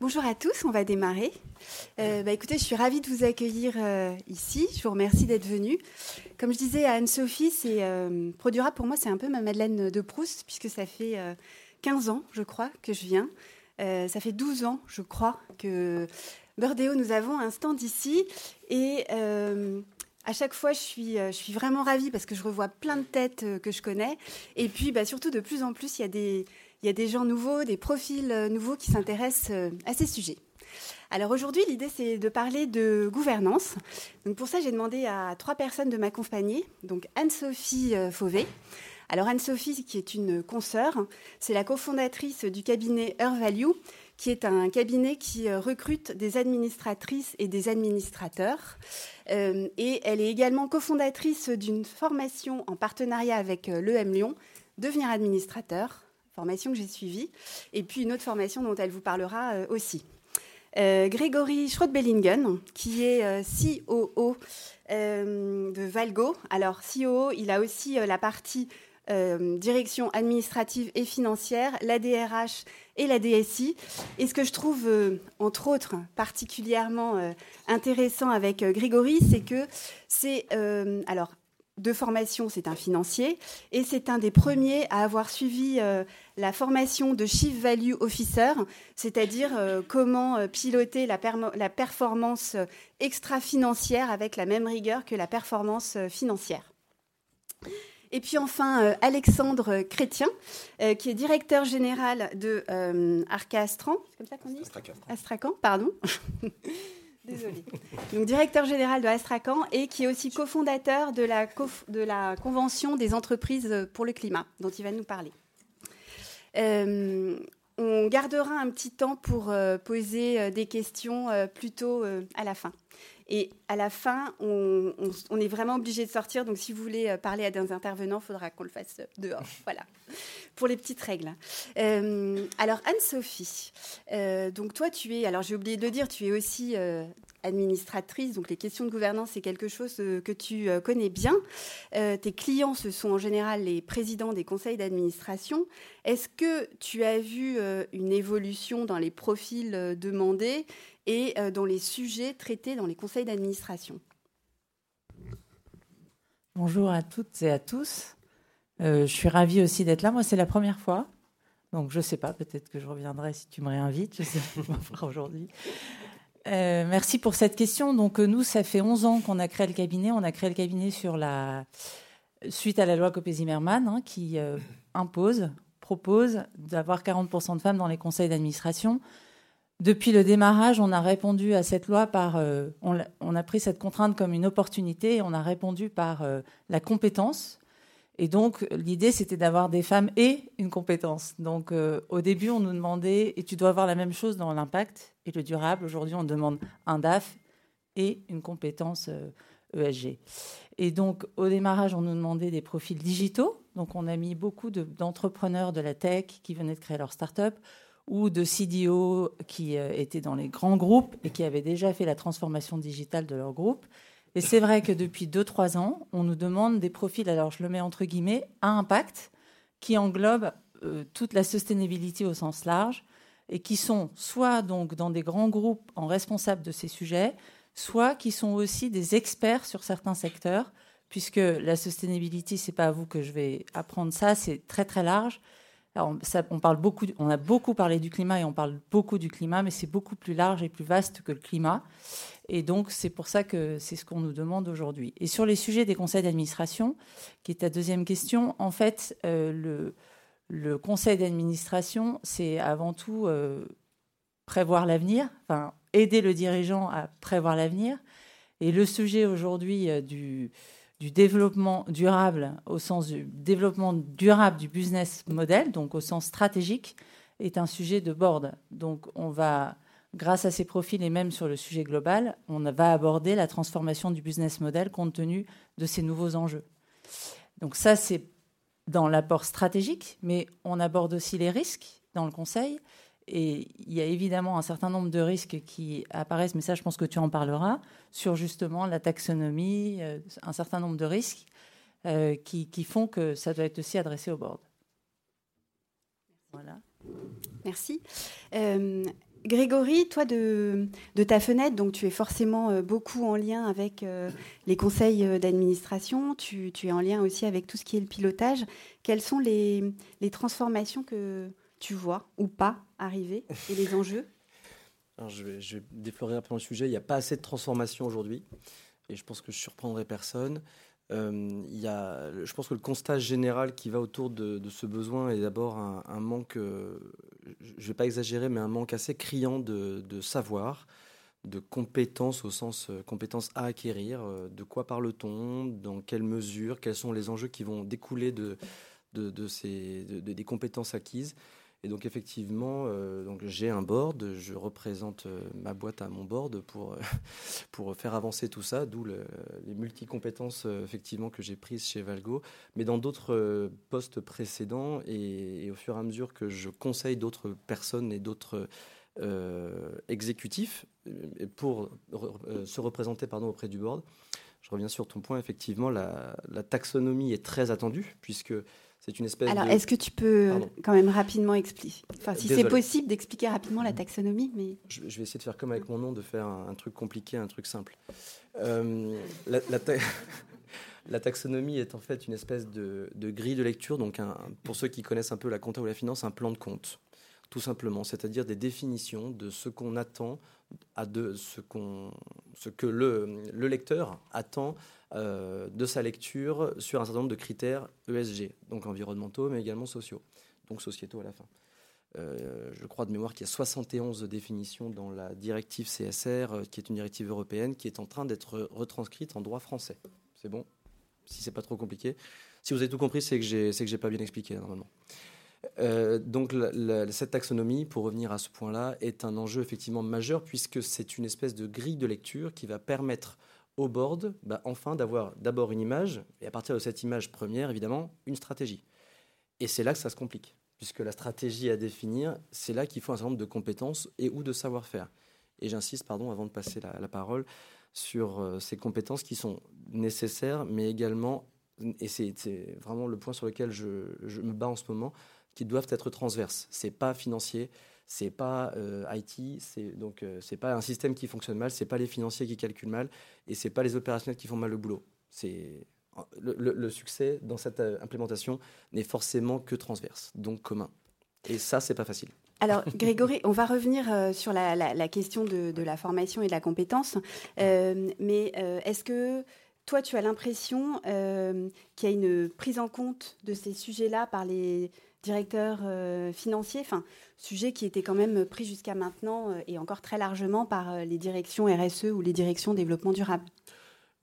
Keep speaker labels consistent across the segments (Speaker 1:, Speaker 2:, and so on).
Speaker 1: Bonjour à tous, on va démarrer. Euh, bah, écoutez, je suis ravie de vous accueillir euh, ici. Je vous remercie d'être venu. Comme je disais à Anne-Sophie, c'est euh, Produra pour moi, c'est un peu ma Madeleine de Proust, puisque ça fait 15 ans, je crois, que je viens. ça fait 12 ans, je crois, que Burdeo, nous avons un stand ici. Et à chaque fois, je suis, je suis vraiment ravie parce que je revois plein de têtes que je connais. Et puis, bah, surtout, de plus en plus, il y a des il y a des gens nouveaux, des profils euh, nouveaux qui s'intéressent euh, à ces sujets. Alors aujourd'hui, l'idée, c'est de parler de gouvernance. Donc pour ça, j'ai demandé à trois personnes de m'accompagner. Donc Anne-Sophie euh, Fauvet. Alors Anne-Sophie, qui est une consoeur, c'est la cofondatrice du cabinet Earth Value, qui est un cabinet qui recrute des administratrices et des administrateurs. et elle est également cofondatrice d'une formation en partenariat avec l'EM Lyon, Devenir administrateur, formation que j'ai suivie, et puis une autre formation dont elle vous parlera euh, aussi. Euh, Grégory Schrott-Bellingen, qui est euh, COO de Valgo. Alors, COO, il a aussi la partie direction administrative et financière, la DRH et la DSI. Et ce que je trouve, entre autres, particulièrement intéressant avec Grégory, c'est que c'est alors de formation, c'est un financier, et c'est un des premiers à avoir suivi euh, la formation de Chief Value Officer, c'est-à-dire euh, comment euh, piloter la, la performance extra-financière avec la même rigueur que la performance financière. Et puis enfin, Alexandre Chrétien, qui est directeur général de Arca Astran, c'est comme ça qu'on dit? Astracan, pardon. Désolée. Donc, directeur général de Astracan et qui est aussi cofondateur de la, Convention des entreprises pour le climat, dont il va nous parler. Euh, on gardera un petit temps pour euh, poser euh, des questions plutôt à la fin. Et à la fin, on, est vraiment obligé de sortir. Donc, si vous voulez parler à des intervenants, il faudra qu'on le fasse dehors. Voilà, pour les petites règles. alors, Anne-Sophie, donc toi, tu es, alors j'ai oublié de le dire, tu es aussi administratrice, donc les questions de gouvernance, c'est quelque chose euh, que tu euh, connais bien. Euh, tes clients, ce sont en général les présidents des conseils d'administration. Est-ce que tu as vu une évolution dans les profils demandés? Et dans les sujets traités dans les conseils d'administration
Speaker 2: Bonjour à toutes et à tous. je suis ravie aussi d'être là. Moi, c'est la première fois. Donc, je ne sais pas, peut-être que je reviendrai si tu me réinvites. Je sais pas aujourd'hui. Euh, merci pour cette question. Donc euh, nous, ça fait 11 ans qu'on a créé le cabinet. On a créé le cabinet suite à la loi Copé-Zimmermann hein, qui euh, impose, propose d'avoir 40% de femmes dans les conseils d'administration. Depuis le démarrage, on a répondu à cette loi par, on, on, a pris cette contrainte comme une opportunité et on a répondu par la compétence. Et donc, l'idée, c'était d'avoir des femmes et une compétence. Donc, au début, on nous demandait, et tu dois avoir la même chose dans l'impact, et le durable. Aujourd'hui, on demande un DAF et une compétence ESG. Euh, e et donc, au démarrage, on nous demandait des profils digitaux. Donc, on a mis beaucoup d'entrepreneurs de, la tech qui venaient de créer leur start-up ou de CDO qui euh, étaient dans les grands groupes et qui avaient déjà fait la transformation digitale de leur groupe. Et c'est vrai que depuis 2-3 ans, on nous demande des profils, alors je le mets entre guillemets, à impact, qui englobe euh, toute la sustainability au sens large, et qui sont soit donc dans des grands groupes en responsable de ces sujets, soit qui sont aussi des experts sur certains secteurs, puisque la sustainability, c'est pas à vous que je vais apprendre ça, c'est très très large. On, parle beaucoup, on a beaucoup parlé du climat et on parle beaucoup du climat, mais c'est beaucoup plus large et plus vaste que le climat. Et donc, c'est pour ça que c'est ce qu'on nous demande aujourd'hui. Et sur les sujets des conseils d'administration, qui est ta deuxième question, en fait, euh, le, le conseil d'administration, c'est avant tout euh, prévoir l'avenir, enfin, aider le dirigeant à prévoir l'avenir. Et le sujet aujourd'hui euh, du, développement durable, au sens du développement durable du business model, donc au sens stratégique, est un sujet de board. Donc on va, grâce à ces profils et même sur le sujet global, on va aborder la transformation du business model compte tenu de ces nouveaux enjeux. Donc ça, c'est dans l'apport stratégique, mais on aborde aussi les risques dans le conseil. Et il y a évidemment un certain nombre de risques qui apparaissent, mais ça, je pense que tu en parleras, sur justement la taxonomie, euh, un certain nombre de risques euh, qui, font que ça doit être aussi adressé au board.
Speaker 1: Voilà. Merci. Euh, Grégory, toi de, ta fenêtre, donc tu es forcément beaucoup en lien avec les conseils d'administration, tu, es en lien aussi avec tout ce qui est le pilotage. Quelles sont les, transformations que tu vois ou pas arriver et les enjeux
Speaker 3: je, vais, je vais déflorer peu le sujet. Il n'y a pas assez de transformation aujourd'hui et je pense que je surprendrai personne. Euh, y a, je pense que le constat général qui va autour de, ce besoin est d'abord un, manque, euh, je ne vais pas exagérer, mais un manque assez criant de, savoir, de compétences au sens euh, compétences à acquérir. de quoi parle-t-on? Dans quelle mesure? Quels sont les enjeux qui vont découler de ces, des compétences acquises? Et donc effectivement, euh, donc j'ai un board, je représente euh, ma boîte à mon board pour, pour faire avancer tout ça, d'où les multi-compétences euh, effectivement que j'ai prises chez Valgo, mais dans d'autres postes précédents et, au fur et à mesure que je conseille d'autres personnes et d'autres exécutifs pour se représenter pardon, auprès du board. Je reviens sur ton point, effectivement, la taxonomie est très attendue puisque c'est une espèce
Speaker 1: Alors, est-ce que tu peux quand même rapidement expliquer, enfin, si c'est possible d'expliquer rapidement la taxonomie, mais
Speaker 3: je, vais essayer de faire comme avec mon nom, de faire un, truc compliqué, un truc simple. Euh, la, taxonomie est en fait une espèce de, grille de lecture, donc un, pour ceux qui connaissent un peu la compta ou la finance, un plan de compte, tout simplement, c'est-à-dire des définitions de ce qu'on attend, à ce, qu'on, ce que le, le lecteur attend euh, de sa lecture sur un certain nombre de critères ESG, donc environnementaux, mais également sociaux, donc sociétaux à la fin. Euh, je crois de mémoire qu'il y a 71 définitions dans la directive CSR, euh, qui est une directive européenne, qui est en train d'être retranscrite en droit français. C'est bon? Si c'est pas trop compliqué. Si vous avez tout compris, c'est que j'ai, pas bien expliqué normalement. Donc cette taxonomie, pour revenir à ce point-là, est un enjeu effectivement majeur puisque c'est une espèce de grille de lecture qui va permettre au board, bah, enfin d'avoir d'abord une image, et à partir de cette image première, évidemment, une stratégie. Et c'est là que ça se complique, puisque la stratégie à définir, c'est là qu'il faut un certain nombre de compétences et ou de savoir-faire. Et j'insiste, pardon, avant de passer la, parole, sur euh, ces compétences qui sont nécessaires, mais également, et c'est vraiment le point sur lequel je, me bats en ce moment, qui doivent être transverses. C'est pas financier, c'est pas euh, IT, c'est donc euh, c'est pas un système qui fonctionne mal, c'est pas les financiers qui calculent mal, et c'est pas les opérationnels qui font mal le boulot. C'est le, succès dans cette euh, implémentation n'est forcément que transverse, donc commun. Et ça, c'est pas facile.
Speaker 1: Alors, Grégory, on va revenir sur la, question de, de, la formation et de la compétence. mais est-ce que toi, tu as l'impression qu'il y a une prise en compte de ces sujets-là par les directeur euh, financier, enfin, sujet qui était quand même pris jusqu'à maintenant euh, et encore très largement par euh, les directions RSE ou les directions développement durable.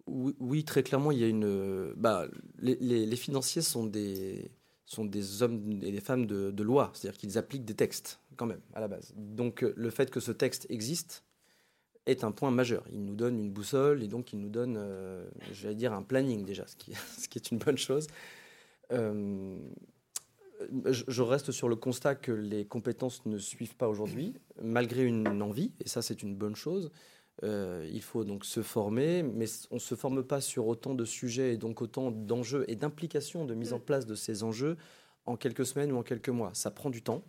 Speaker 3: Oui, très clairement, il y a une. Bah, les, financiers sont des, sont des hommes et des femmes de, loi, c'est-à-dire qu'ils appliquent des textes, quand même, à la base. Donc, le fait que ce texte existe est un point majeur. Il nous donne une boussole et donc il nous donne, j'allais dire, un planning déjà, ce qui, ce qui est une bonne chose. Euh, je reste sur le constat que les compétences ne suivent pas aujourd'hui, malgré une envie, et ça c'est une bonne chose. Euh, il faut donc se former, mais on ne se forme pas sur autant de sujets et donc autant d'enjeux et d'implications de mise en place de ces enjeux en quelques semaines ou en quelques mois. Ça prend du temps.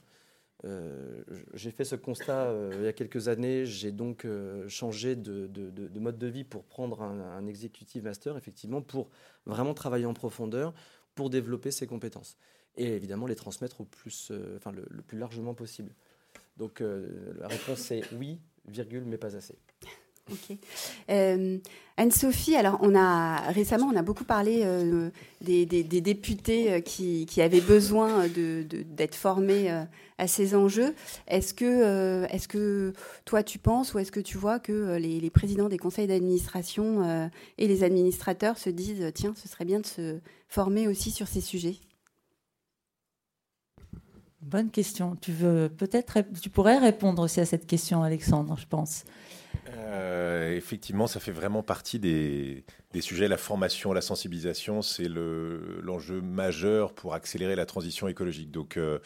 Speaker 3: Euh, j'ai fait ce constat il y a quelques années. J'ai donc changé de, mode de vie pour prendre un, executive master, effectivement, pour vraiment travailler en profondeur, pour développer ces compétences et évidemment les transmettre au plus, euh, enfin, le, plus largement possible. Donc euh, la réponse est oui, virgule, mais pas assez.
Speaker 1: Euh, Anne-Sophie, alors on a récemment on a beaucoup parlé des, députés qui, avaient besoin d'être formés à ces enjeux. Est-ce que, est que toi tu penses ou est-ce que tu vois que les, les présidents des conseils d'administration et les administrateurs se disent tiens ce serait bien de se former aussi sur ces sujets?
Speaker 2: Bonne question. Tu veux peut-être, tu pourrais répondre aussi à cette question, Alexandre, je pense.
Speaker 4: Euh, effectivement, ça fait vraiment partie des, sujets. La formation, la sensibilisation, c'est l'enjeu majeur pour accélérer la transition écologique. Donc, euh,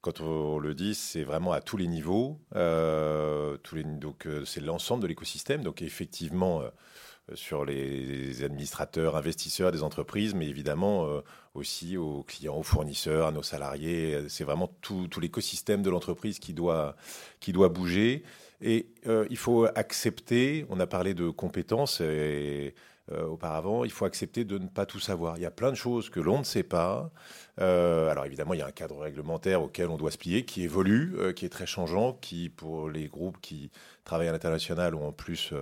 Speaker 4: quand on le dit, c'est vraiment à tous les niveaux, euh, donc c'est l'ensemble de l'écosystème. Donc effectivement, sur les administrateurs, investisseurs des entreprises, mais évidemment aussi aux clients, aux fournisseurs, à nos salariés. C'est vraiment tout, tout l'écosystème de l'entreprise qui doit, qui doit bouger. Et il faut accepter, on a parlé de compétences euh, auparavant, il faut accepter de ne pas tout savoir. Il y a plein de choses que l'on ne sait pas. Euh, alors évidemment, il y a un cadre réglementaire auquel on doit se plier, qui évolue, euh, qui est très changeant, qui pour les groupes qui travaillent à l'international ou en plus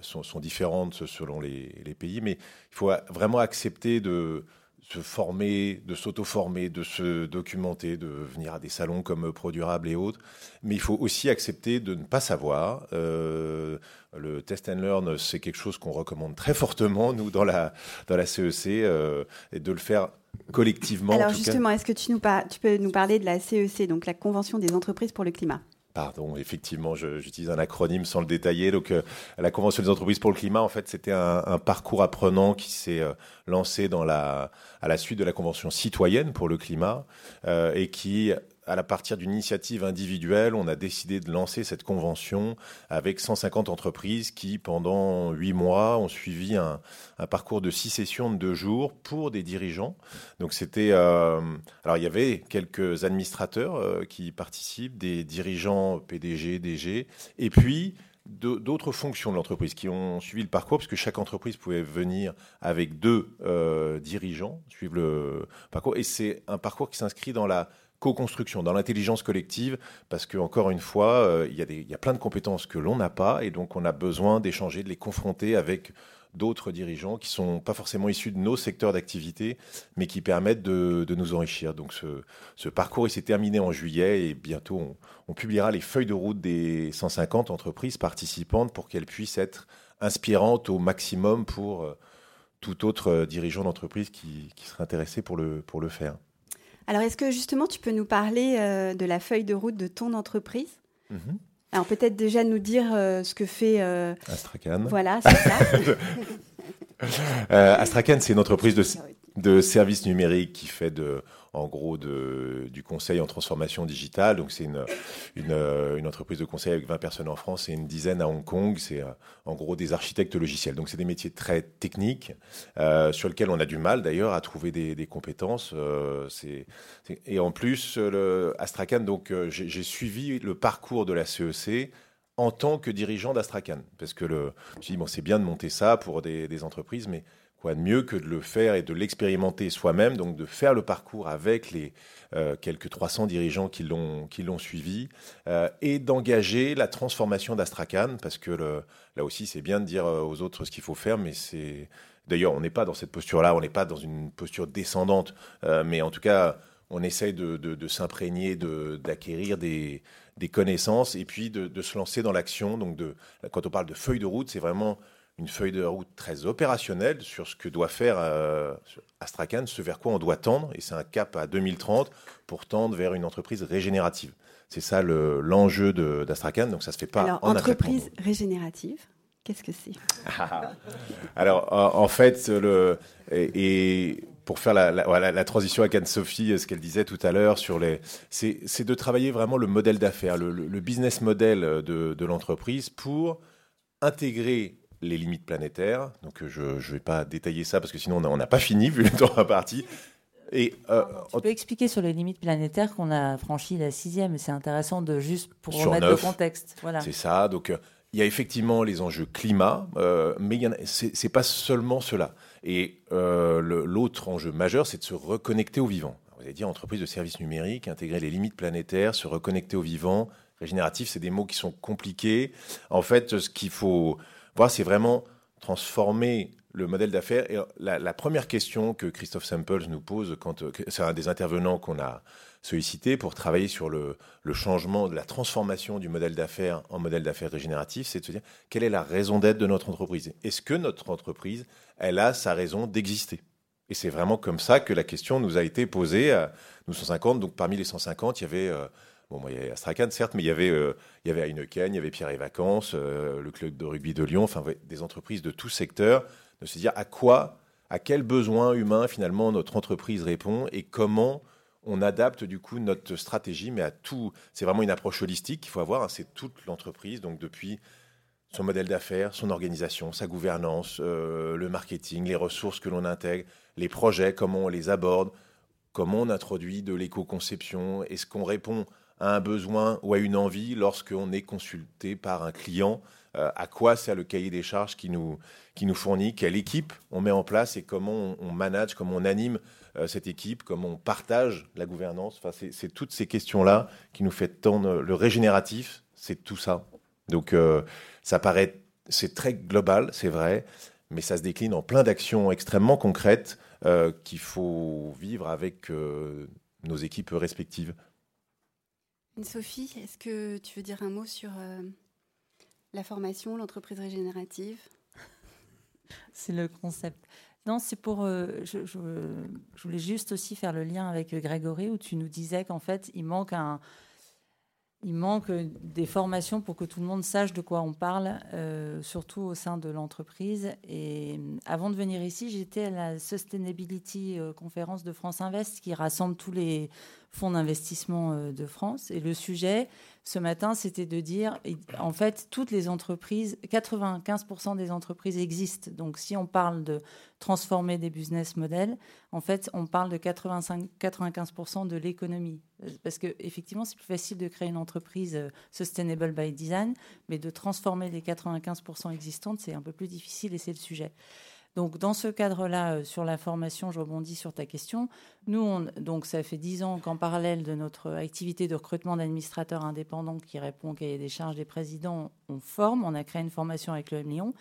Speaker 4: sont, sont, différentes selon les, pays. Mais il faut vraiment accepter de se former, de s'auto-former, de se documenter, de venir à des salons comme Produrable et autres. Mais il faut aussi accepter de ne pas savoir. Euh, le test and learn, c'est quelque chose qu'on recommande très fortement, nous, dans la, dans la CEC, euh, et de le faire collectivement.
Speaker 1: Alors justement, est-ce que tu, nous tu peux nous parler de la CEC, donc la Convention des entreprises pour le climat?
Speaker 4: Pardon, effectivement, j'utilise un acronyme sans le détailler. Donc, euh, la Convention des entreprises pour le climat, en fait, c'était un, parcours apprenant qui s'est euh, lancé à la suite de la Convention citoyenne pour le climat euh, et qui à la partir d'une initiative individuelle, on a décidé de lancer cette convention avec 150 entreprises qui, pendant huit mois, ont suivi un, parcours de six sessions de deux jours pour des dirigeants. Donc c'était, euh, alors il y avait quelques administrateurs euh, qui participent, des dirigeants PDG, DG, et puis d'autres fonctions de l'entreprise qui ont suivi le parcours, parce que chaque entreprise pouvait venir avec deux euh, dirigeants, suivre le parcours, et c'est un parcours qui s'inscrit dans la co-construction, dans l'intelligence collective, parce que encore une fois, euh, il y, a plein de compétences que l'on n'a pas, et donc on a besoin d'échanger, de les confronter avec d'autres dirigeants qui sont pas forcément issus de nos secteurs d'activité, mais qui permettent de, nous enrichir. Donc ce, parcours, il s'est terminé en juillet et bientôt on, publiera les feuilles de route des 150 entreprises participantes pour qu'elles puissent être inspirantes au maximum pour euh, tout autre dirigeant d'entreprise qui, qui serait intéressé pour le faire.
Speaker 1: Alors, est-ce que justement, tu peux nous parler euh, de la feuille de route de ton entreprise? Mhm. Alors, peut-être déjà nous dire euh, ce que fait...
Speaker 4: Euh, Astrakhan.
Speaker 1: Voilà, c'est ça.
Speaker 4: Astrakhan, c'est une entreprise de, de services numériques qui fait de en gros du conseil en transformation digitale. Donc c'est une, entreprise de conseil avec 20 personnes en France et une dizaine à Hong Kong. C'est euh, en gros des architectes logiciels. Donc c'est des métiers très techniques euh, sur lesquels on a du mal d'ailleurs à trouver des, compétences. Euh, et en plus, le Astrakhan, donc j'ai, suivi le parcours de la CEC en tant que dirigeant d'Astrakhan. Parce que le, je me suis dit, bon, c'est bien de monter ça pour des, des entreprises, mais Quoi de mieux que de le faire et de l'expérimenter soi-même, donc de faire le parcours avec les euh, quelques 300 dirigeants qui l'ont suivi euh, et d'engager la transformation d'Astrakhan, parce que là aussi c'est bien de dire euh, aux autres ce qu'il faut faire, mais c'est d'ailleurs on n'est pas dans cette posture-là, on n'est pas dans une posture descendante, mais en tout cas on essaye de, de, de s'imprégner, d'acquérir des, des connaissances et puis de se lancer dans l'action. Donc de, quand on parle de feuille de route, c'est vraiment une feuille de route très opérationnelle sur ce que doit faire euh, Astrakhan, ce vers quoi on doit tendre, et c'est un cap à 2030 pour tendre vers une entreprise régénérative. C'est ça l'enjeu d'Astrakhan, donc ça se fait pas
Speaker 1: Alors,
Speaker 4: en
Speaker 1: entreprise régénérative, qu'est-ce que c'est?
Speaker 4: Alors, en, fait, le, et, pour faire la, la, transition avec Anne-Sophie, ce qu'elle disait tout à l'heure sur les, c'est de travailler vraiment le modèle d'affaires, le, le, business model de, de l'entreprise pour intégrer les limites planétaires. Donc euh, je ne vais pas détailler ça parce que sinon on n'a pas fini vu le temps imparti.
Speaker 2: Et, euh, tu peux expliquer sur les limites planétaires qu'on a franchi la sixième. C'est intéressant de juste pour remettre le contexte.
Speaker 4: Voilà. C'est ça. Donc euh, il y a effectivement les enjeux climat, euh, mais ce n'est pas seulement cela. Et l'autre enjeu majeur, c'est de se reconnecter au vivant. Vous avez dit entreprise de services numériques, intégrer les limites planétaires, se reconnecter au vivant. Régénératif, c'est des mots qui sont compliqués. En fait, ce qu'il faut c'est vraiment transformer le modèle d'affaires. Et la, première question que Christophe Samples nous pose, quand c'est un des intervenants qu'on a sollicité pour travailler sur le, changement, de la transformation du modèle d'affaires en modèle d'affaires régénératif, c'est de se dire quelle est la raison d'être de notre entreprise? Est-ce que notre entreprise, elle a sa raison d'exister? Et c'est vraiment comme ça que la question nous a été posée. À nous 150, donc parmi les 150, il y avait Bon, il y avait Astrakhan, certes, mais il y avait, euh, il y avait Heineken, il y avait Pierre et Vacances, euh, le club de rugby de Lyon, enfin, des entreprises de tout secteur, de se dire à quoi, à quel besoin humain, finalement, notre entreprise répond et comment on adapte du coup notre stratégie, mais à tout. C'est vraiment une approche holistique qu'il faut avoir. Hein. c'est toute l'entreprise, donc depuis son modèle d'affaires, son organisation, sa gouvernance, euh, le marketing, les ressources que l'on intègre, les projets, comment on les aborde, comment on introduit de l'éco-conception, est-ce qu'on répond à un besoin ou à une envie lorsqu'on est consulté par un client, euh, à quoi sert le cahier des charges qui nous, qui nous fournit, quelle équipe on met en place et comment on, manage, comment on anime euh, cette équipe, comment on partage la gouvernance? Enfin, c'est toutes ces questions-là qui nous fait tendre le régénératif, c'est tout ça. Donc, ça paraît, c'est très global, c'est vrai, mais ça se décline en plein d'actions extrêmement concrètes euh, qu'il faut vivre avec euh, nos équipes respectives.
Speaker 1: Sophie, est-ce que tu veux dire un mot sur euh, la formation, l'entreprise régénérative?
Speaker 2: C'est le concept. Non, c'est pour. je, je, voulais juste aussi faire le lien avec Grégory où tu nous disais qu'en fait, il manque un, il manque des formations pour que tout le monde sache de quoi on parle, euh, surtout au sein de l'entreprise. Et euh, avant de venir ici, j'étais à la Sustainability euh, conférence de France Invest qui rassemble tous les fonds d'investissement de France. Et le sujet, ce matin, c'était de dire, en fait, toutes les entreprises, 95% des entreprises existent. Donc, si on parle de transformer des business models, en fait, on parle de 85, 95% de l'économie. Parce que effectivement, c'est plus facile de créer une entreprise euh, sustainable by design, mais de transformer les 95% existantes, c'est un peu plus difficile et c'est le sujet. Donc, dans ce cadre-là, euh, sur la formation, je rebondis sur ta question. Nous, on, donc, ça fait dix ans qu'en parallèle de notre activité de recrutement d'administrateurs indépendants qui répond au cahier des charges des présidents, on forme. On a créé une formation avec le M Lyon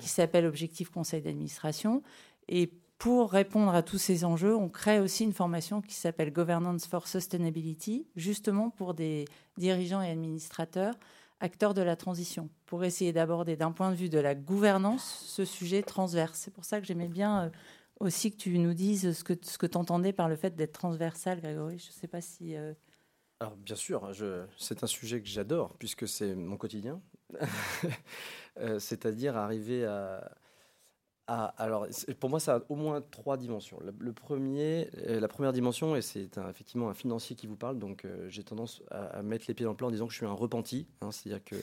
Speaker 2: qui s'appelle Objectif Conseil d'administration. Et pour répondre à tous ces enjeux, on crée aussi une formation qui s'appelle Governance for Sustainability, justement pour des dirigeants et administrateurs acteurs de la transition, pour essayer d'aborder d'un point de vue de la gouvernance ce sujet transverse. C'est pour ça que j'aimais bien euh, aussi que tu nous dises ce que, ce que tu entendais par le fait d'être transversal, Grégory. Je ne sais pas si... Euh,
Speaker 3: Alors bien sûr, c'est un sujet que j'adore, puisque c'est mon quotidien. Euh, c'est-à-dire arriver à, alors, pour moi, ça a au moins trois dimensions. Le, premier, euh, la première dimension, et c'est effectivement un financier qui vous parle, donc euh, j'ai tendance à, mettre les pieds dans le plat en disant que je suis un repenti. Hein, c'est-à-dire que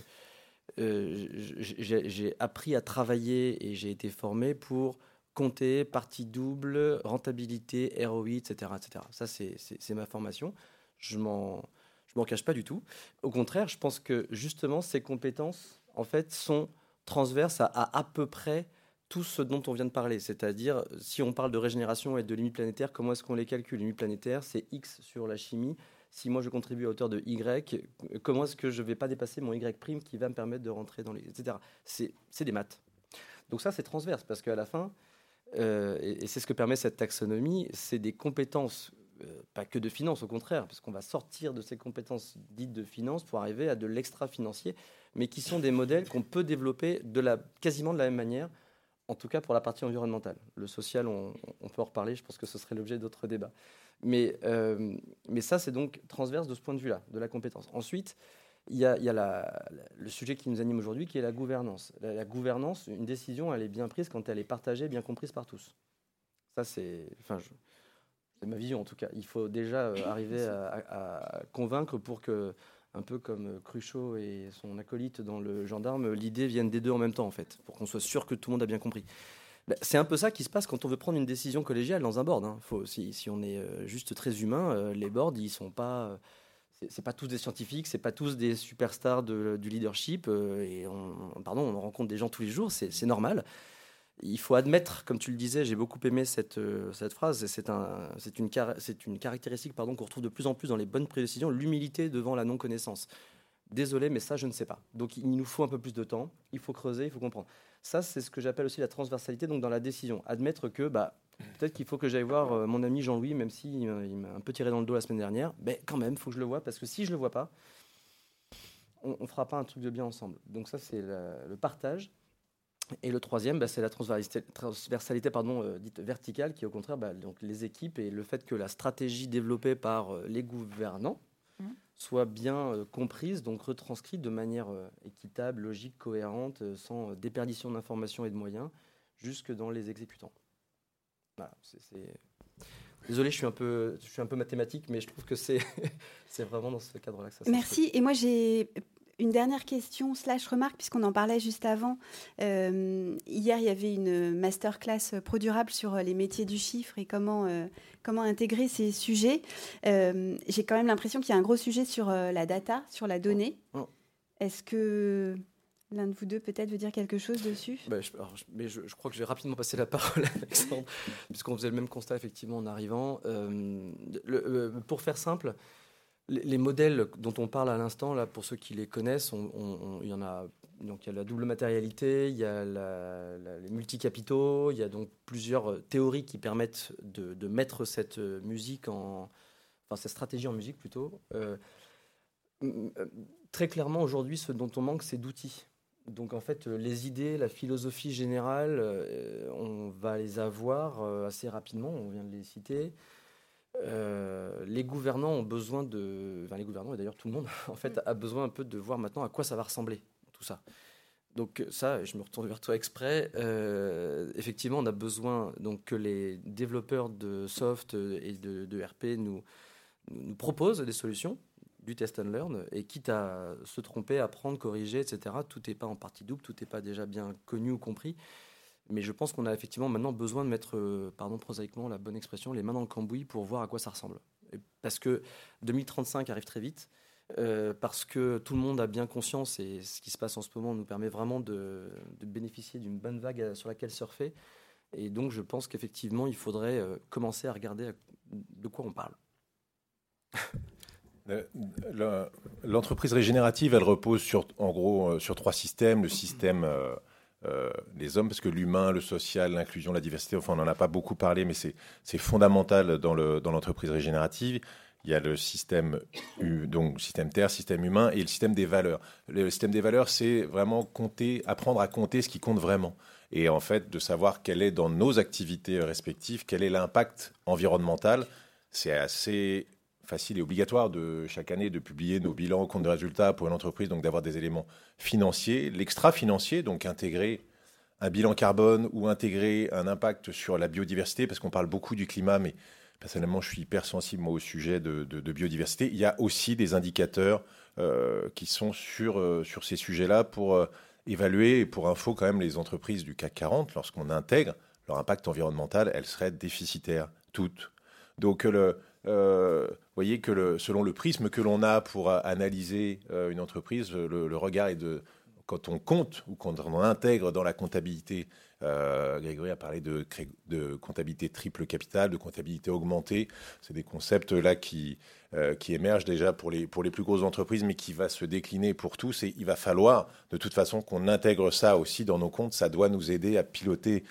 Speaker 3: j'ai appris à travailler et j'ai été formé pour compter, partie double, rentabilité, ROI, etc. etc. Ça, c'est ma formation. Je m'en m'en cache pas du tout. Au contraire, je pense que justement, ces compétences, en fait, sont transverse à, à, peu près tout ce dont on vient de parler. C'est-à-dire, si on parle de régénération et de limites planétaires, comment est-ce qu'on les calcule limites planétaires, c'est X sur la chimie. Si moi je contribue à hauteur de Y, comment est-ce que je ne vais pas dépasser mon Y' prime qui va me permettre de rentrer dans les. etc. C'est des maths. Donc ça, c'est transverse, parce qu'à la fin, euh, et, c'est ce que permet cette taxonomie, c'est des compétences, euh, pas que de finance, au contraire, parce qu'on va sortir de ces compétences dites de finance pour arriver à de l'extra-financier mais qui sont des modèles qu'on peut développer de la, quasiment de la même manière, en tout cas pour la partie environnementale. Le social, on, peut en reparler, je pense que ce serait l'objet d'autres débats. Mais, euh, mais ça, c'est donc transverse de ce point de vue-là, de la compétence. Ensuite, il y a, y a le sujet qui nous anime aujourd'hui, qui est la gouvernance. La, gouvernance, une décision, elle est bien prise quand elle est partagée, bien comprise par tous. Ça, c'est, enfin, ma vision en tout cas. Il faut déjà euh, arriver à, convaincre pour que un peu comme euh, Cruchot et son acolyte dans le gendarme, l'idée vienne des deux en même temps, en fait, pour qu'on soit sûr que tout le monde a bien compris. Bah, c'est un peu ça qui se passe quand on veut prendre une décision collégiale dans un board. Hein. Si, on est euh, juste très humain, euh, les boards, ils sont pas. c'est pas tous des scientifiques, c'est pas tous des superstars du leadership. et on, pardon, on rencontre des gens tous les jours, c'est normal il faut admettre, comme tu le disais, j'ai beaucoup aimé cette, euh, cette phrase, c'est un, une, caractéristique qu'on retrouve de plus en plus dans les bonnes prédécisions, l'humilité devant la non-connaissance. Désolé, mais ça, je ne sais pas. Donc, il nous faut un peu plus de temps, il faut creuser, il faut comprendre. Ça, c'est ce que j'appelle aussi la transversalité donc dans la décision. Admettre que bah, peut-être qu'il faut que j'aille voir euh, mon ami Jean-Louis, même s'il il m'a un peu tiré dans le dos la semaine dernière, mais quand même, il faut que je le vois, parce que si je ne le vois pas, on ne fera pas un truc de bien ensemble. Donc ça, c'est le partage. Et le troisième, bah, c'est la transversalité, pardon, euh, dite verticale, qui est au contraire bah, donc les équipes et le fait que la stratégie développée par euh, les gouvernants mmh. soit bien euh, comprise, donc retranscrite de manière équitable, logique, cohérente, sans déperdition d'informations et de moyens, jusque dans les exécutants. Voilà, Désolé, je suis un peu, je suis un peu mathématique, mais je trouve que c'est, c'est vraiment dans ce cadre-là que ça.
Speaker 1: Merci. Et moi, j'ai une dernière question slash remarque, puisqu'on en parlait juste avant. Euh, hier, il y avait une masterclass pro-durable sur les métiers du chiffre et comment, euh, comment intégrer ces sujets. Euh, j'ai quand même l'impression qu'il y a un gros sujet sur la data, sur la donnée. Oh. Est-ce que L'un de vous deux peut-être veut dire quelque chose dessus?
Speaker 3: Bah, je, Mais je, crois que je vais rapidement passer la parole à Alexandre, puisqu'on faisait le même constat effectivement en arrivant. le, pour faire simple, les, modèles dont on parle à l'instant, là, pour ceux qui les connaissent, il y en a. Donc, il y a la double matérialité, il y a les multicapitaux, il y a donc plusieurs théories qui permettent de, mettre cette musique en. Enfin, cette stratégie en musique plutôt. Euh, très clairement, aujourd'hui, ce dont on manque, c'est d'outils. Donc en fait, les idées, la philosophie générale, euh, on va les avoir euh, assez rapidement, on vient de les citer. Euh, les gouvernants ont besoin de, enfin les gouvernants et d'ailleurs tout le monde en fait a besoin un peu de voir maintenant à quoi ça va ressembler tout ça. Donc ça, je me retourne vers toi exprès. Euh, effectivement, on a besoin donc que les développeurs de soft et de, RP nous, nous proposent des solutions du test and learn et quitte à se tromper, apprendre, corriger, etc. Tout n'est pas en partie double, tout n'est pas déjà bien connu ou compris. Mais je pense qu'on a effectivement maintenant besoin de mettre, euh, pardon, prosaïquement la bonne expression, les mains dans le cambouis pour voir à quoi ça ressemble. parce que 2035 arrive très vite, euh, parce que tout le monde a bien conscience et ce qui se passe en ce moment nous permet vraiment de, bénéficier d'une bonne vague sur laquelle surfer. Et donc je pense qu'effectivement il faudrait euh, commencer à regarder de quoi on parle.
Speaker 4: L'entreprise régénérative, elle repose sur, en gros sur trois systèmes. Le système euh, les hommes, parce que l'humain, le social, l'inclusion, la diversité, enfin on n'en a pas beaucoup parlé, mais c'est fondamental dans l'entreprise dans régénérative. Il y a le système, donc système terre, système humain et le système des valeurs. Le système des valeurs, c'est vraiment compter, apprendre à compter ce qui compte vraiment. Et en fait, de savoir quel est dans nos activités respectives, quel est l'impact environnemental. C'est assez facile et obligatoire de chaque année de publier nos bilans, comptes de résultats pour une entreprise, donc d'avoir des éléments financiers, l'extra-financier, donc intégrer un bilan carbone ou intégrer un impact sur la biodiversité, parce qu'on parle beaucoup du climat, mais personnellement, je suis hyper sensible au sujet de, biodiversité. Il y a aussi des indicateurs euh, qui sont sur, euh, sur ces sujets-là pour euh, évaluer, et pour info quand même, les entreprises du CAC 40, lorsqu'on intègre leur impact environnemental, elles seraient déficitaires, toutes. Donc le, euh, voyez que selon le prisme que l'on a pour analyser euh, une entreprise, le, regard est de quand on compte ou quand on intègre dans la comptabilité. Euh, Grégory a parlé de, comptabilité triple capital, de comptabilité augmentée. C'est des concepts là qui, qui émergent déjà pour les, pour les plus grosses entreprises, mais qui va se décliner pour tous. Et il va falloir de toute façon qu'on intègre ça aussi dans nos comptes. Ça doit nous aider à piloter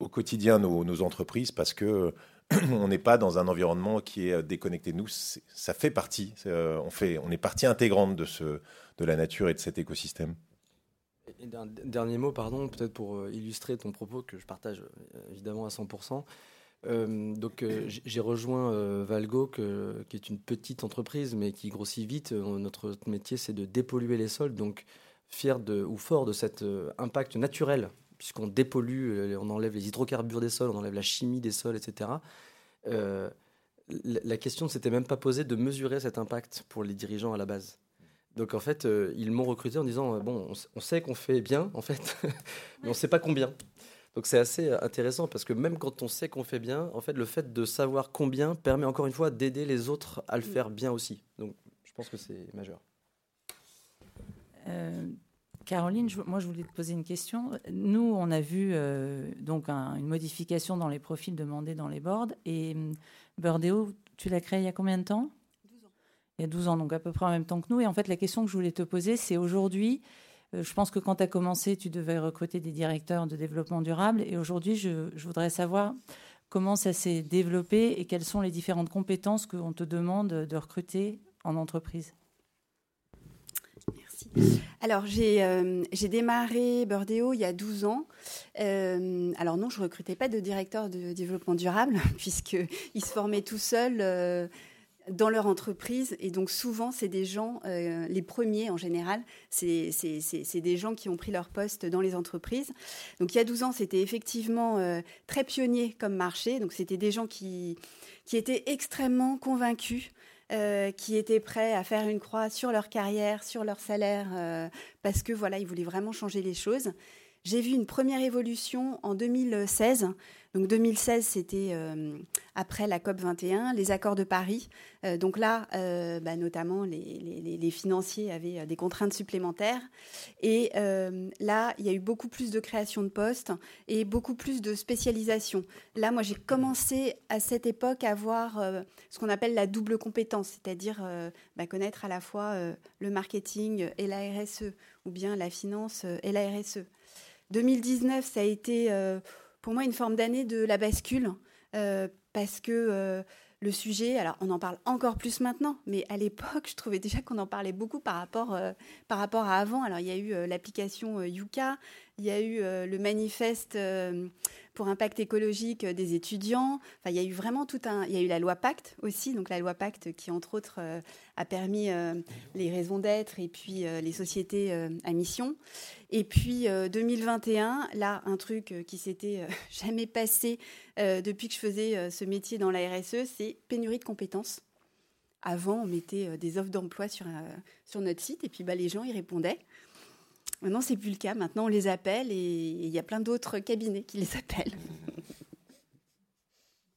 Speaker 4: au quotidien nos entreprises parce que on n'est pas dans un environnement qui est euh, déconnecté de nous. Ça fait partie. Euh, on, fait, on est partie intégrante de, ce, de la nature et de cet écosystème.
Speaker 3: Dernier mot, pardon, peut-être pour euh, illustrer ton propos que je partage évidemment à 100%. donc j'ai rejoint Valgo, qui est une petite entreprise mais qui grossit vite. notre métier c'est de dépolluer les sols, donc fier de, ou fort de cet impact naturel puisqu'on dépollue, euh, on enlève les hydrocarbures des sols, on enlève la chimie des sols, etc. Euh, la question ne s'était même pas posée de mesurer cet impact pour les dirigeants à la base. Donc en fait, euh, ils m'ont recruté en disant bon, on, sait qu'on fait bien en fait, mais on ne sait pas combien. Donc c'est assez intéressant parce que même quand on sait qu'on fait bien, en fait, le fait de savoir combien permet encore une fois d'aider les autres à le mm. faire bien aussi. Donc je pense que c'est majeur.
Speaker 2: Caroline, moi je voulais te poser une question. Nous, on a vu euh, donc une modification dans les profils demandés dans les boards. Et Burdeo, tu l'as créé il y a combien de temps? 12 ans. Il y a 12 ans, donc à peu près en même temps que nous. Et en fait, la question que je voulais te poser, c'est aujourd'hui, euh, je pense que quand tu as commencé, tu devais recruter des directeurs de développement durable. Et aujourd'hui, je, je voudrais savoir comment ça s'est développé et quelles sont les différentes compétences qu'on te demande de recruter en entreprise.
Speaker 1: Alors, j'ai euh, démarré Burdeo il y a 12 ans. Euh, alors non, je ne recrutais pas de directeur de développement durable, puisqu'il se formait tout seul. Euh, dans leur entreprise. Et donc souvent, c'est des gens, les premiers en général, c'est des gens qui ont pris leur poste dans les entreprises. Donc il y a 12 ans, c'était effectivement très pionnier comme marché. Donc c'était des gens qui étaient extrêmement convaincus euh, qui étaient prêts à faire une croix sur leur carrière, sur leur salaire, euh, parce que voilà, ils voulaient vraiment changer les choses. J'ai vu une première évolution en 2016. Donc 2016, c'était euh, après la COP 21, les accords de Paris. Euh, donc là, euh, bah, notamment, les, financiers avaient des contraintes supplémentaires. Et là, il y a eu beaucoup plus de création de postes et beaucoup plus de spécialisation. Là, moi, j'ai commencé à cette époque à voir ce qu'on appelle la double compétence, c'est-à-dire bah, connaître à la fois le marketing et la RSE, ou bien la finance et la RSE. 2019, ça a été pour moi une forme d'année de la bascule, euh, parce que euh, le sujet, alors on en parle encore plus maintenant, mais à l'époque, je trouvais déjà qu'on en parlait beaucoup par rapport, par rapport à avant. Alors il y a eu l'application Yuka, il y a eu le manifeste pour impact écologique des étudiants. Enfin, il y a eu vraiment tout un. Il y a eu la loi Pacte aussi, donc la loi Pacte qui entre autres a permis les raisons d'être et puis les sociétés à mission. Et puis 2021, euh, là, un truc euh, qui s'était euh, jamais passé depuis que je faisais ce métier dans la RSE, c'est pénurie de compétences. Avant, on mettait des offres d'emploi sur, sur notre site et puis bah, les gens y répondaient. Maintenant, c'est plus le cas. Maintenant, on les appelle et il y a plein d'autres cabinets qui les appellent.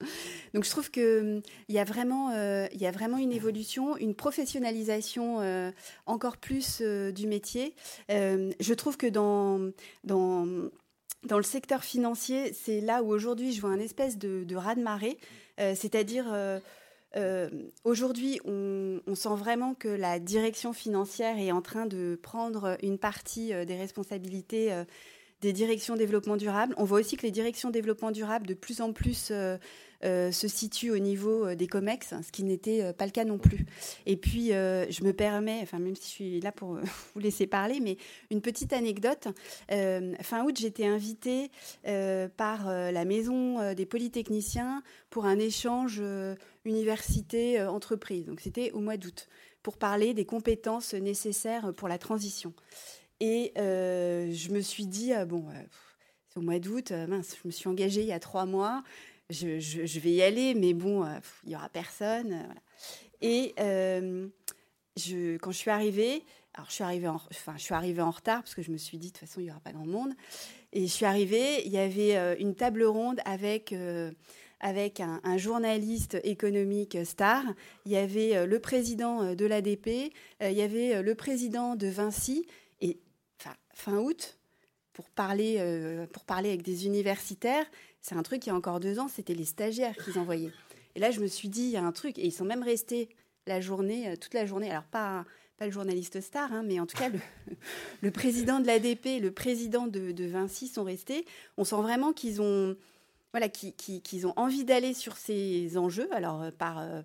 Speaker 1: Donc je trouve qu'il hum, y, a vraiment, euh, y a vraiment une évolution, une professionnalisation euh, encore plus euh, du métier. je trouve que dans, le secteur financier, c'est là où aujourd'hui je vois un espèce de, de raz-de-marée, c'est-à-dire... Aujourd'hui, on, sent vraiment que la direction financière est en train de prendre une partie des responsabilités des directions développement durable. On voit aussi que les directions développement durable, de plus en plus, euh, se situe au niveau euh, des COMEX, ce qui n'était euh, pas le cas non plus. Et puis, je me permets, enfin, même si je suis là pour vous laisser parler, mais une petite anecdote. fin août, j'étais invitée par la Maison des Polytechniciens pour un échange université-entreprise. Donc, c'était au mois d'août, pour parler des compétences nécessaires pour la transition. Et je me suis dit, bon, c'est au mois d'août, mince, je me suis engagée il y a trois mois je, vais y aller, mais bon, euh, il n'y aura personne. Euh, Et euh, quand je suis arrivée, alors je suis arrivée, en, retard parce que je me suis dit de toute façon il n'y aura pas grand monde. Et je suis arrivée, il y avait une table ronde avec avec un, journaliste économique star. Il y avait le président de l'ADP, il y avait le président de Vinci. Fin août, pour parler, pour parler avec des universitaires, c'est un truc qui, y a encore deux ans, c'était les stagiaires qu'ils envoyaient. Et là, je me suis dit, il y a un truc, et ils sont même restés la journée, euh, toute la journée. Alors, pas, pas le journaliste star, hein, mais en tout cas, le, le président de l'ADP, le président de, Vinci sont restés. On sent vraiment qu'ils ont, voilà, qu'ils, ont envie d'aller sur ces enjeux. Alors, euh, par. Euh,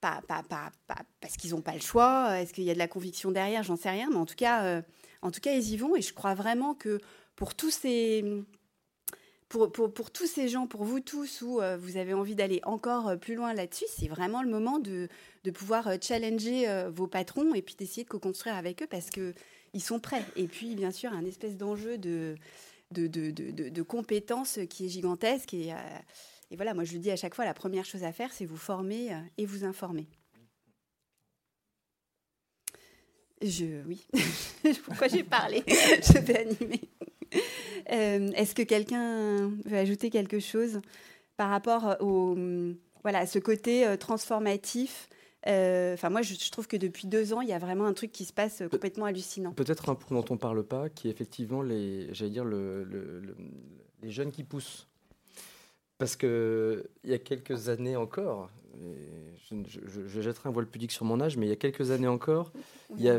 Speaker 1: pas, pas, pas, parce qu'ils n'ont pas le choix, est-ce qu'il y a de la conviction derrière, j'en sais rien, mais en tout cas, en tout cas, ils y vont et je crois vraiment que pour tous ces, pour, pour, tous ces gens, pour vous tous, où euh, vous avez envie d'aller encore euh, plus loin là-dessus, c'est vraiment le moment de, de pouvoir euh, challenger vos patrons et puis d'essayer de co-construire avec eux parce qu'ils sont prêts. Et puis, bien sûr, un espèce d'enjeu de, de, de, compétences qui est gigantesque. Et, voilà, moi, je le dis à chaque fois, la première chose à faire, c'est vous former et vous informer. Je, oui. Pourquoi j'ai parlé? Je vais animer. Euh, est-ce que quelqu'un veut ajouter quelque chose par rapport au, voilà, à ce côté euh, transformatif? Euh, Enfin, moi, je, trouve que depuis deux ans, il y a vraiment un truc qui se passe complètement hallucinant.
Speaker 3: Peut-être un point dont on parle pas, qui est effectivement les, j'allais dire le, les jeunes qui poussent. Parce que il y a quelques années encore, je, jetterai un voile pudique sur mon âge, mais il y a quelques années encore, il y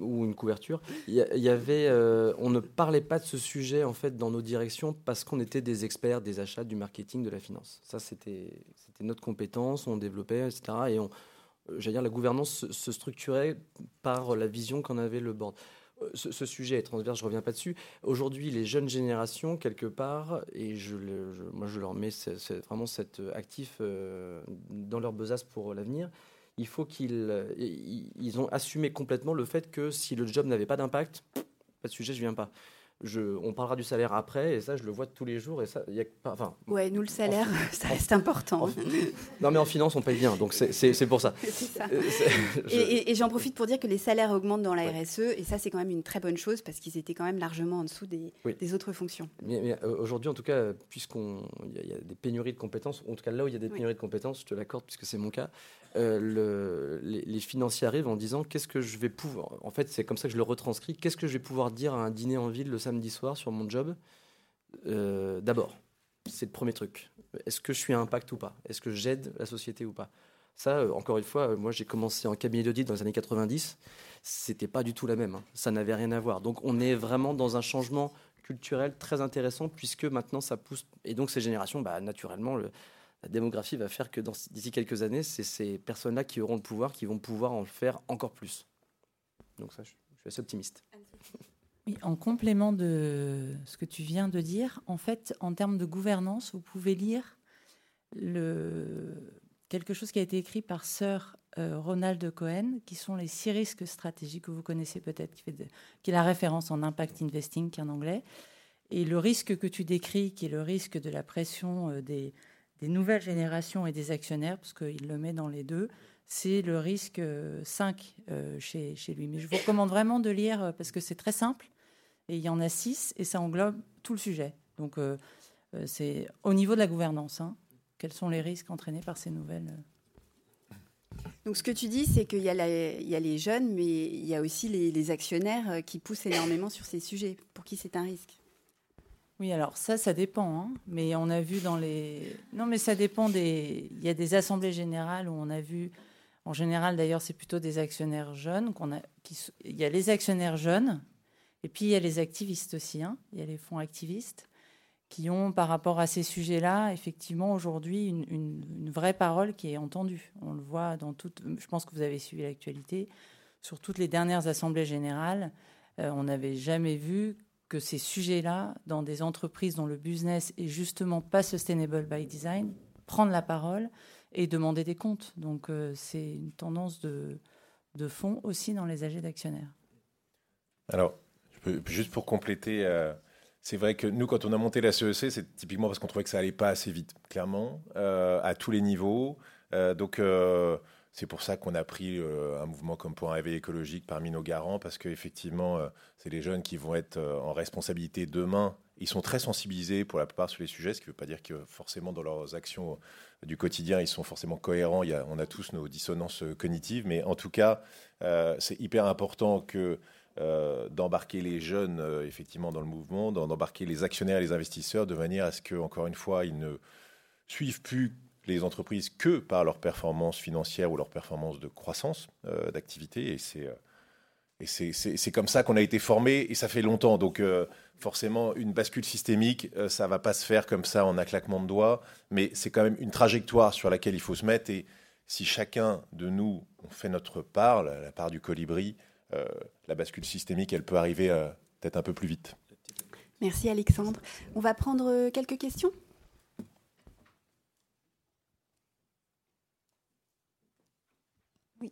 Speaker 3: ou, une couverture, il y, avait, euh, on ne parlait pas de ce sujet en fait dans nos directions parce qu'on était des experts des achats, du marketing, de la finance. Ça, c'était notre compétence, on développait, etc. Et on, dire, la gouvernance se, structurait par la vision qu'en avait le board. Ce, sujet est transverse, je ne reviens pas dessus. Aujourd'hui, les jeunes générations, quelque part, et je, moi je leur mets vraiment cet actif euh, dans leur besace pour l'avenir, il faut qu'ils ils ont assumé complètement le fait que si le job n'avait pas d'impact, pas de sujet, je viens pas on parlera du salaire après, et ça, je le vois tous les jours. Et ça, y a, enfin,
Speaker 1: ouais, nous, le salaire, ça reste important.
Speaker 3: non, mais en finance, on paye bien, donc c'est pour ça.
Speaker 1: ça. Euh, et, j'en profite pour dire que les salaires augmentent dans la RSE, et ça, c'est quand même une très bonne chose, parce qu'ils étaient quand même largement en dessous des, des autres fonctions.
Speaker 3: Mais, euh, aujourd'hui, en tout cas, puisqu'il y, a des pénuries de compétences, en tout cas là où il y a des pénuries de compétences, je te l'accorde, puisque c'est mon cas, euh, le, les, financiers arrivent en disant qu'est-ce que je vais pouvoir. En fait, c'est comme ça que je le retranscris. Qu'est-ce que je vais pouvoir dire à un dîner en ville le samedi soir sur mon job euh, D'abord, c'est le premier truc. Est-ce que je suis à impact ou pas? Est-ce que j'aide la société ou pas? Ça, euh, encore une fois, moi j'ai commencé en cabinet d'audit dans les années 90. C'était pas du tout la même. Hein. Ça n'avait rien à voir. Donc on est vraiment dans un changement culturel très intéressant puisque maintenant ça pousse. Et donc ces générations, bah, naturellement, le, la démographie va faire que d'ici quelques années, c'est ces personnes-là qui auront le pouvoir, qui vont pouvoir en faire encore plus. Donc ça, je, suis assez optimiste.
Speaker 2: En complément de ce que tu viens de dire, en fait, en termes de gouvernance, vous pouvez lire quelque chose qui a été écrit par Sir euh, Ronald Cohen, qui sont les six risques stratégiques que vous connaissez peut-être, qui, qui est la référence en impact investing, qui est en anglais. Et le risque que tu décris, qui est le risque de la pression euh, des, des nouvelles générations et des actionnaires, parce qu'il le met dans les deux, c'est le risque 5 euh, euh, chez, chez, lui. Mais je vous recommande vraiment de lire euh, parce que c'est très simple et il y en a 6 et ça englobe tout le sujet. Donc c'est au niveau de la gouvernance. Hein. quels sont les risques entraînés par ces nouvelles
Speaker 1: donc ce que tu dis, c'est qu'il y, y, a les jeunes, mais il y a aussi les, les actionnaires qui poussent énormément sur ces sujets, pour qui c'est un risque?
Speaker 2: Oui, alors ça, ça dépend. Hein. Mais on a vu dans les. Non, mais ça dépend des. Il y a des assemblées générales où on a vu. En général, d'ailleurs, c'est plutôt des actionnaires jeunes. a... Il y a les actionnaires jeunes, et puis il y a les activistes aussi. Hein. Il y a les fonds activistes qui ont, par rapport à ces sujets-là, effectivement, aujourd'hui, une, vraie parole qui est entendue. On le voit dans toutes. Je pense que vous avez suivi l'actualité. Sur toutes les dernières assemblées générales, euh, on n'avait jamais vu que ces sujets-là, dans des entreprises dont le business est justement pas sustainable by design, prendre la parole et demander des comptes. Donc euh, c'est une tendance de, de fond aussi dans les AG d'actionnaires.
Speaker 4: Alors, juste pour compléter, euh, c'est vrai que nous, quand on a monté la CEC, c'est typiquement parce qu'on trouvait que ça allait pas assez vite, clairement, euh, à tous les niveaux. donc c'est pour ça qu'on a pris un mouvement comme pour un réveil écologique parmi nos garants, parce qu'effectivement, c'est les jeunes qui vont être en responsabilité demain. Ils sont très sensibilisés pour la plupart sur les sujets, ce qui ne veut pas dire que forcément dans leurs actions du quotidien, ils sont forcément cohérents. On a tous nos dissonances cognitives, mais en tout cas, c'est hyper important que d'embarquer les jeunes effectivement dans le mouvement, d'embarquer les actionnaires et les investisseurs de manière à ce que, encore une fois, ils ne suivent plus les entreprises que par leur performance financière ou leur performance de croissance euh, d'activité. Et c'est euh, et c'est comme ça qu'on a été formé et ça fait longtemps. Donc euh, forcément, une bascule systémique, ça va pas se faire comme ça en un claquement de doigts, mais c'est quand même une trajectoire sur laquelle il faut se mettre. Et si chacun de nous fait notre part, la, part du colibri, la bascule systémique, elle peut arriver peut-être un peu plus vite.
Speaker 1: Merci Alexandre. On va prendre quelques questions?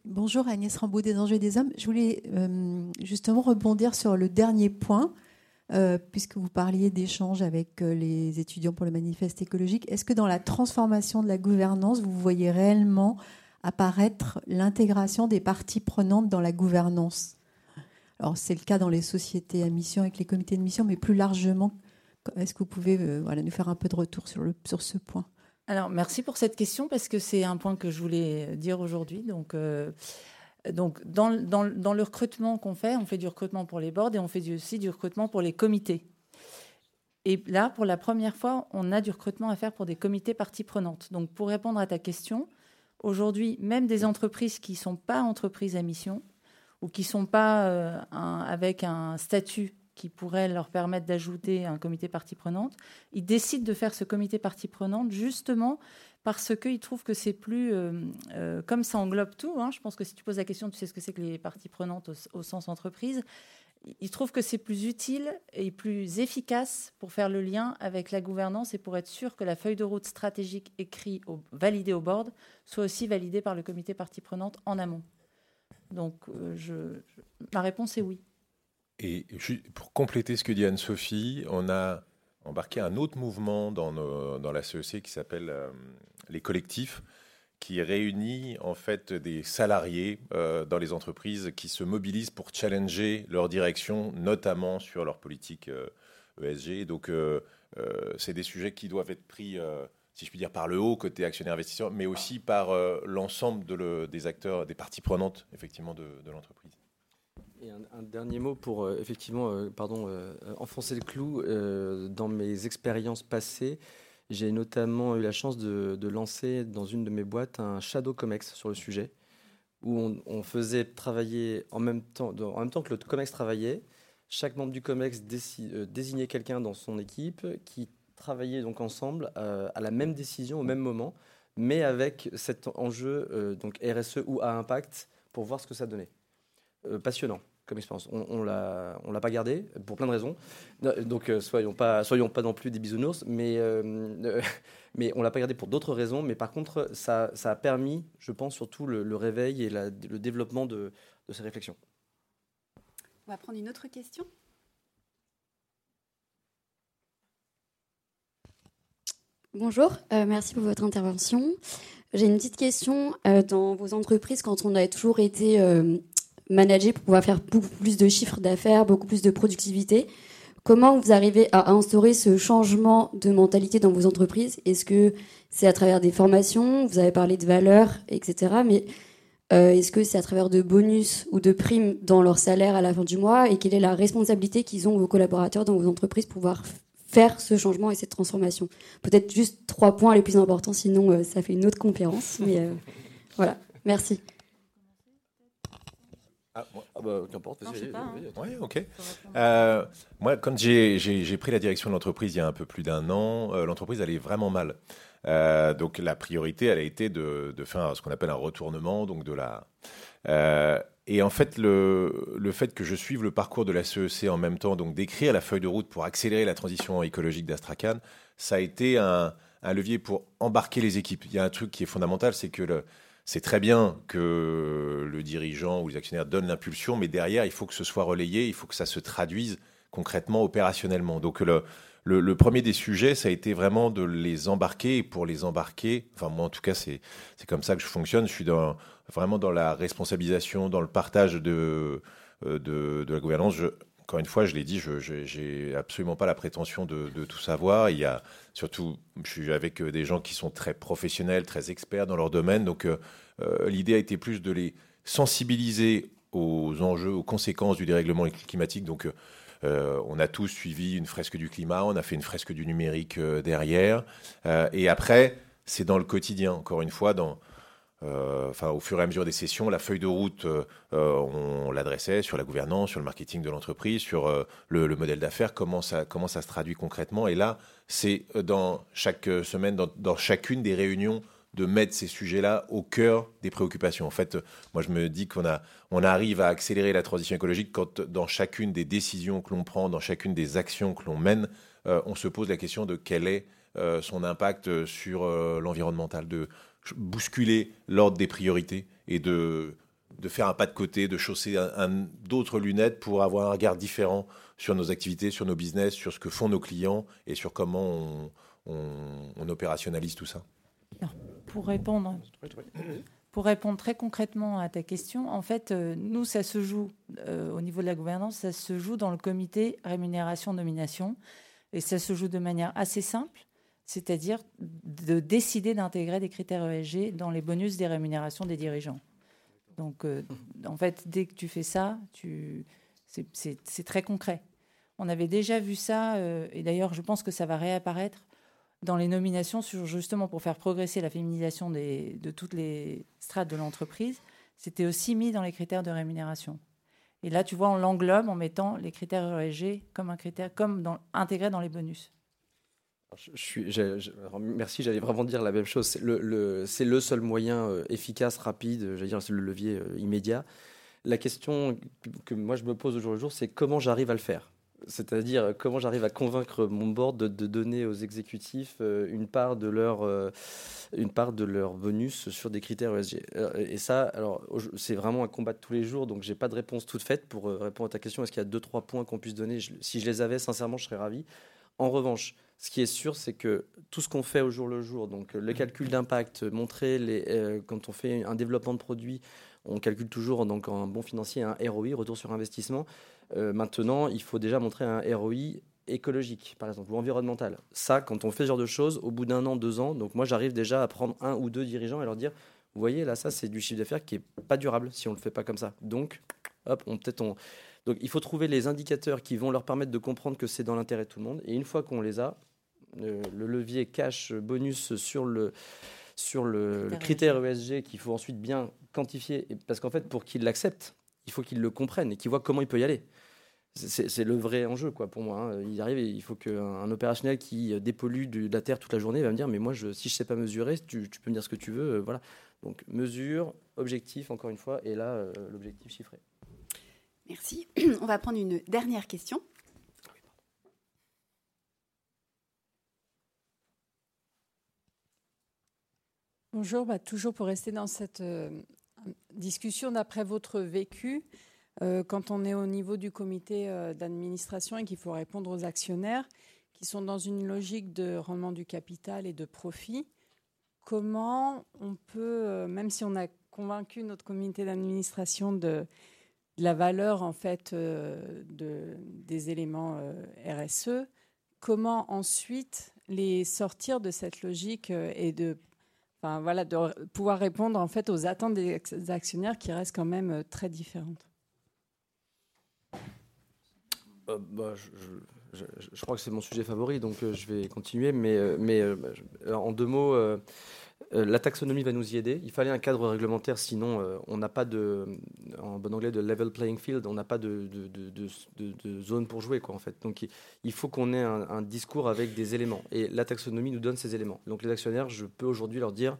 Speaker 5: Bonjour Agnès Rambaud des Enjeux des Hommes. Je voulais euh, justement rebondir sur le dernier point, euh, puisque vous parliez d'échanges avec euh, les étudiants pour le manifeste écologique. Est-ce que dans la transformation de la gouvernance, vous voyez réellement apparaître l'intégration des parties prenantes dans la gouvernance? Alors c'est le cas dans les sociétés à mission avec les comités de mission, mais plus largement, est-ce que vous pouvez nous faire un peu de retour sur ce point?
Speaker 2: Alors, merci pour cette question parce que c'est un point que je voulais dire aujourd'hui. Donc, euh, dans, le recrutement qu'on fait, on fait du recrutement pour les boards et on fait aussi du recrutement pour les comités. Et là, pour la première fois, on a du recrutement à faire pour des comités parties prenantes. Donc, pour répondre à ta question, aujourd'hui, même des entreprises qui ne sont pas entreprises à mission ou qui ne sont pas euh, avec un statut qui pourrait leur permettre d'ajouter un comité partie prenante. Ils décident de faire ce comité partie prenante justement parce qu'ils trouvent que c'est plus, euh, euh, comme ça englobe tout, hein. je pense que si tu poses la question, tu sais ce que c'est que les parties prenantes au, sens entreprise, il trouve que c'est plus utile et plus efficace pour faire le lien avec la gouvernance et pour être sûr que la feuille de route stratégique écrite, validée au board, soit aussi validée par le comité partie prenante en amont. Donc, euh, ma réponse est oui.
Speaker 4: Et pour compléter ce que dit Anne-Sophie, on a embarqué un autre mouvement dans, la CEC qui s'appelle euh, les collectifs qui réunit en fait des salariés euh, dans les entreprises qui se mobilisent pour challenger leur direction, notamment sur leur politique ESG. Euh, e donc, c'est des sujets qui doivent être pris, si je puis dire, par le haut côté actionnaire investisseur, mais aussi par l'ensemble de des acteurs, des parties prenantes, effectivement, de, l'entreprise.
Speaker 3: Et un, dernier mot pour effectivement, pardon, enfoncer le clou dans mes expériences passées. J'ai notamment eu la chance de, lancer dans une de mes boîtes un Shadow Comex sur le sujet, où on, faisait travailler en même, temps, en même temps que le Comex travaillait. Chaque membre du Comex euh, désignait quelqu'un dans son équipe qui travaillait donc ensemble euh, à la même décision au même moment, mais avec cet enjeu euh, donc RSE ou à impact pour voir ce que ça donnait. Passionnant comme expérience. On, on l'a, on l'a pas gardé pour plein de raisons. Donc euh, soyons pas, soyons pas non plus des bisounours, mais euh, euh, mais on l'a pas gardé pour d'autres raisons. Mais par contre, ça, ça a permis, je pense, surtout le, réveil et le développement de, de ces réflexions.
Speaker 1: On va prendre une autre question.
Speaker 6: Bonjour, merci pour votre intervention. J'ai une petite question. dans vos entreprises, quand on a toujours été manager pour pouvoir faire beaucoup plus de chiffres d'affaires, beaucoup plus de productivité. Comment vous arrivez à instaurer ce changement de mentalité dans vos entreprises? Est-ce que c'est à travers des formations? Vous avez parlé de valeurs, etc. Mais euh, est-ce que c'est à travers de bonus ou de primes dans leur salaire à la fin du mois? Et quelle est la responsabilité qu'ils ont, vos collaborateurs, dans vos entreprises pour pouvoir faire ce changement et cette transformation? Peut-être juste trois points les plus importants, sinon euh, ça fait une autre conférence. Mais euh, voilà, merci.
Speaker 4: Ah, ah, bah, qu'importe. Hein. Oui, ok. Euh, moi, quand j'ai pris la direction de l'entreprise il y a un peu plus d'un an, euh, l'entreprise allait vraiment mal. Euh, donc la priorité, elle a été de, de faire ce qu'on appelle un retournement, donc de la. et en fait, le, le, fait que je suive le parcours de la CEC en même temps, donc d'écrire la feuille de route pour accélérer la transition écologique d'Astracan, ça a été un, un levier pour embarquer les équipes. Il y a un truc qui est fondamental, c'est que le, c'est très bien que le dirigeant ou les actionnaires donnent l'impulsion, mais derrière, il faut que ce soit relayé, il faut que ça se traduise concrètement, opérationnellement. Donc le, premier des sujets, ça a été vraiment de les embarquer. Et pour les embarquer, enfin moi en tout cas, c'est comme ça que je fonctionne. Je suis vraiment dans la responsabilisation, dans le partage de, euh, la gouvernance. Encore une fois, je l'ai dit, je n'ai absolument pas la prétention de, tout savoir. Il y a surtout, je suis avec euh, des gens qui sont très professionnels, très experts dans leur domaine. Donc, euh, euh, l'idée a été plus de les sensibiliser aux enjeux, aux conséquences du dérèglement climatique. Donc, on a tous suivi une fresque du climat, on a fait une fresque du numérique derrière. et après, c'est dans le quotidien, encore une fois, dans enfin, au fur et à mesure des sessions, la feuille de route, euh, euh, on l'adressait sur la gouvernance, sur le marketing de l'entreprise, sur le, modèle d'affaires, comment ça, comment ça se traduit concrètement. Et là, c'est dans chaque semaine, dans, chacune des réunions, de mettre ces sujets-là au cœur des préoccupations. En fait, moi, je me dis qu'on a, on arrive à accélérer la transition écologique quand, dans chacune des décisions que l'on prend, dans chacune des actions que l'on mène, on se pose la question de quel est son impact sur l'environnemental, de bousculer l'ordre des priorités et de, de faire un pas de côté, de chausser d'autres lunettes pour avoir un regard différent sur nos activités, sur nos business, sur ce que font nos clients et sur comment on, opérationnalise tout ça.
Speaker 2: pour répondre. Pour répondre très concrètement à ta question, en fait, euh, nous, ça se joue euh, au niveau de la gouvernance, ça se joue dans le comité rémunération-nomination, et ça se joue de manière assez simple c'est-à-dire de décider d'intégrer des critères ESG dans les bonus des rémunérations des dirigeants. Donc, euh, en fait, dès que tu fais ça, c'est très concret. On avait déjà vu ça, euh, et d'ailleurs, je pense que ça va réapparaître dans les nominations, justement pour faire progresser la féminisation de toutes les strates de l'entreprise. C'était aussi mis dans les critères de rémunération. Et là, tu vois, on l'englobe en mettant les critères ESG comme un critère, comme intégré dans les bonus.
Speaker 3: Merci, j'allais vraiment dire la même chose. C'est le, seul moyen euh, efficace, rapide, j'allais dire, c'est le levier euh, immédiat. la question que moi je me pose au jour le jour, c'est comment j'arrive à le faire? C'est-à-dire comment j'arrive à convaincre mon board de, donner aux exécutifs euh, une part de leur euh, une part de leur bonus sur des critères ESG. Euh, et ça, c'est vraiment un combat de tous les jours, donc j'ai pas de réponse toute faite pour répondre à ta question. Est-ce qu'il y a deux trois points qu'on puisse donner? Si je les avais, sincèrement, je serais ravi. En revanche, ce qui est sûr, c'est que tout ce qu'on fait au jour le jour, donc le calcul d'impact, montrer les, quand on fait un développement de produit, on calcule toujours donc un bon financier un ROI, retour sur investissement. Euh, maintenant, il faut déjà montrer un ROI écologique, par exemple, ou environnemental. Ça, quand on fait ce genre de choses, au bout d'un an, deux ans, donc moi j'arrive déjà à prendre un ou deux dirigeants et leur dire, vous voyez, là, ça, c'est du chiffre d'affaires qui est pas durable si on le fait pas comme ça. Donc, hop, on peut-être on. Donc, il faut trouver les indicateurs qui vont leur permettre de comprendre que c'est dans l'intérêt de tout le monde. Et une fois qu'on les a, euh, le levier cash bonus sur le sur le, critère ESG qu'il faut ensuite bien quantifier, parce qu'en fait, pour qu'ils l'acceptent, il faut qu'ils le comprennent et qu'ils voient comment il peut y aller. C'est le vrai enjeu, quoi, pour moi. Hein. Il arrive, il faut qu'un opérationnel qui dépollue de la terre toute la journée va me dire, mais moi, je, si je sais pas mesurer, tu, peux me dire ce que tu veux, euh, voilà. Donc mesure, objectif, encore une fois, et là, euh, l'objectif chiffré.
Speaker 1: Merci. On va prendre une dernière question.
Speaker 7: Bonjour, bah, toujours pour rester dans cette euh, discussion d'après votre vécu, euh, quand on est au niveau du comité euh, d'administration et qu'il faut répondre aux actionnaires qui sont dans une logique de rendement du capital et de profit, comment on peut, même si on a convaincu notre comité d'administration de, la valeur en fait de, des éléments RSE, comment ensuite les sortir de cette logique et de Enfin, voilà, de pouvoir répondre en fait aux attentes des actionnaires qui restent quand même euh, très différentes?
Speaker 3: Euh, bah, je, crois que c'est mon sujet favori, donc euh, je vais continuer. Mais, mais en deux mots, euh, la taxonomie va nous y aider. Il fallait un cadre réglementaire, sinon euh, on n'a pas de, en bon anglais, de level playing field, on n'a pas de, zone pour jouer, quoi, en fait. Donc il faut qu'on ait un, discours avec des éléments. Et la taxonomie nous donne ces éléments. Donc les actionnaires, je peux aujourd'hui leur dire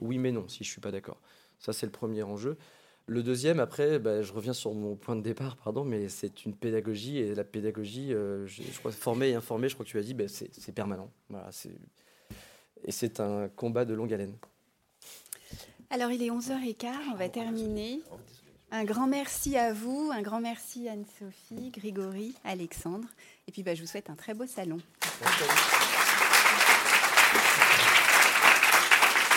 Speaker 3: oui mais non, si je suis pas d'accord. Ça, c'est le premier enjeu. Le deuxième, après, bah, je reviens sur mon point de départ, pardon, mais c'est une pédagogie. Et la pédagogie, euh, je, crois, former et informer, je crois que tu as dit, bah, c'est permanent. Voilà, c'est et c'est un combat de longue haleine.
Speaker 1: Alors il est 11h15, on va terminer. Un grand merci à vous, un grand merci Anne-Sophie, Grégory, Alexandre. Et puis bah, je vous souhaite un très beau salon. Merci